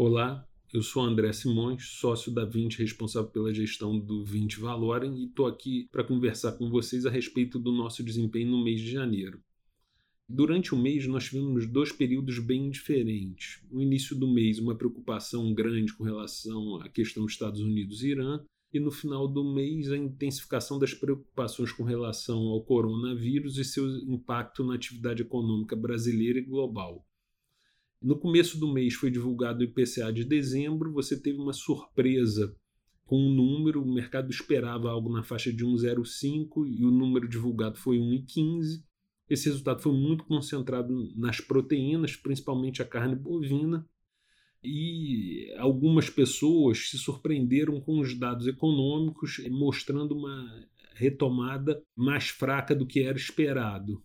Olá, eu sou André Simões, sócio da 20, responsável pela gestão do 20 Valorem, e estou aqui para conversar com vocês a respeito do nosso desempenho no mês de janeiro. Durante o mês, nós tivemos dois períodos bem diferentes. No início do mês, uma preocupação grande com relação à questão dos Estados Unidos e Irã, e no final do mês, a intensificação das preocupações com relação ao coronavírus e seu impacto na atividade econômica brasileira e global. No começo do mês foi divulgado o IPCA de dezembro, você teve uma surpresa com o um número, o mercado esperava algo na faixa de 1,05 e o número divulgado foi 1,15. Esse resultado foi muito concentrado nas proteínas, principalmente a carne bovina, e algumas pessoas se surpreenderam com os dados econômicos, mostrando uma retomada mais fraca do que era esperado.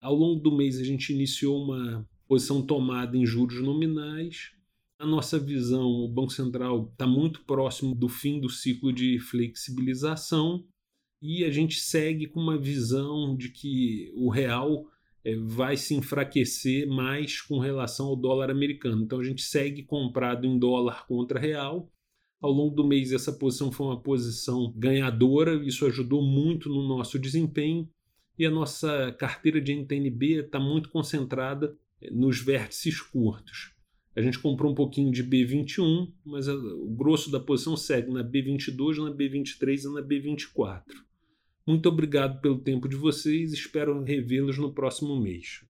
Ao longo do mês, a gente iniciou uma posição tomada em juros nominais. A nossa visão, o Banco Central está muito próximo do fim do ciclo de flexibilização e a gente segue com uma visão de que o real é, vai se enfraquecer mais com relação ao dólar americano. Então a gente segue comprado em dólar contra real. Ao longo do mês, essa posição foi uma posição ganhadora, isso ajudou muito no nosso desempenho. E a nossa carteira de NTNB está muito concentrada nos vértices curtos. A gente comprou um pouquinho de B21, mas o grosso da posição segue na B22, na B23 e na B24. Muito obrigado pelo tempo de vocês, espero revê-los no próximo mês.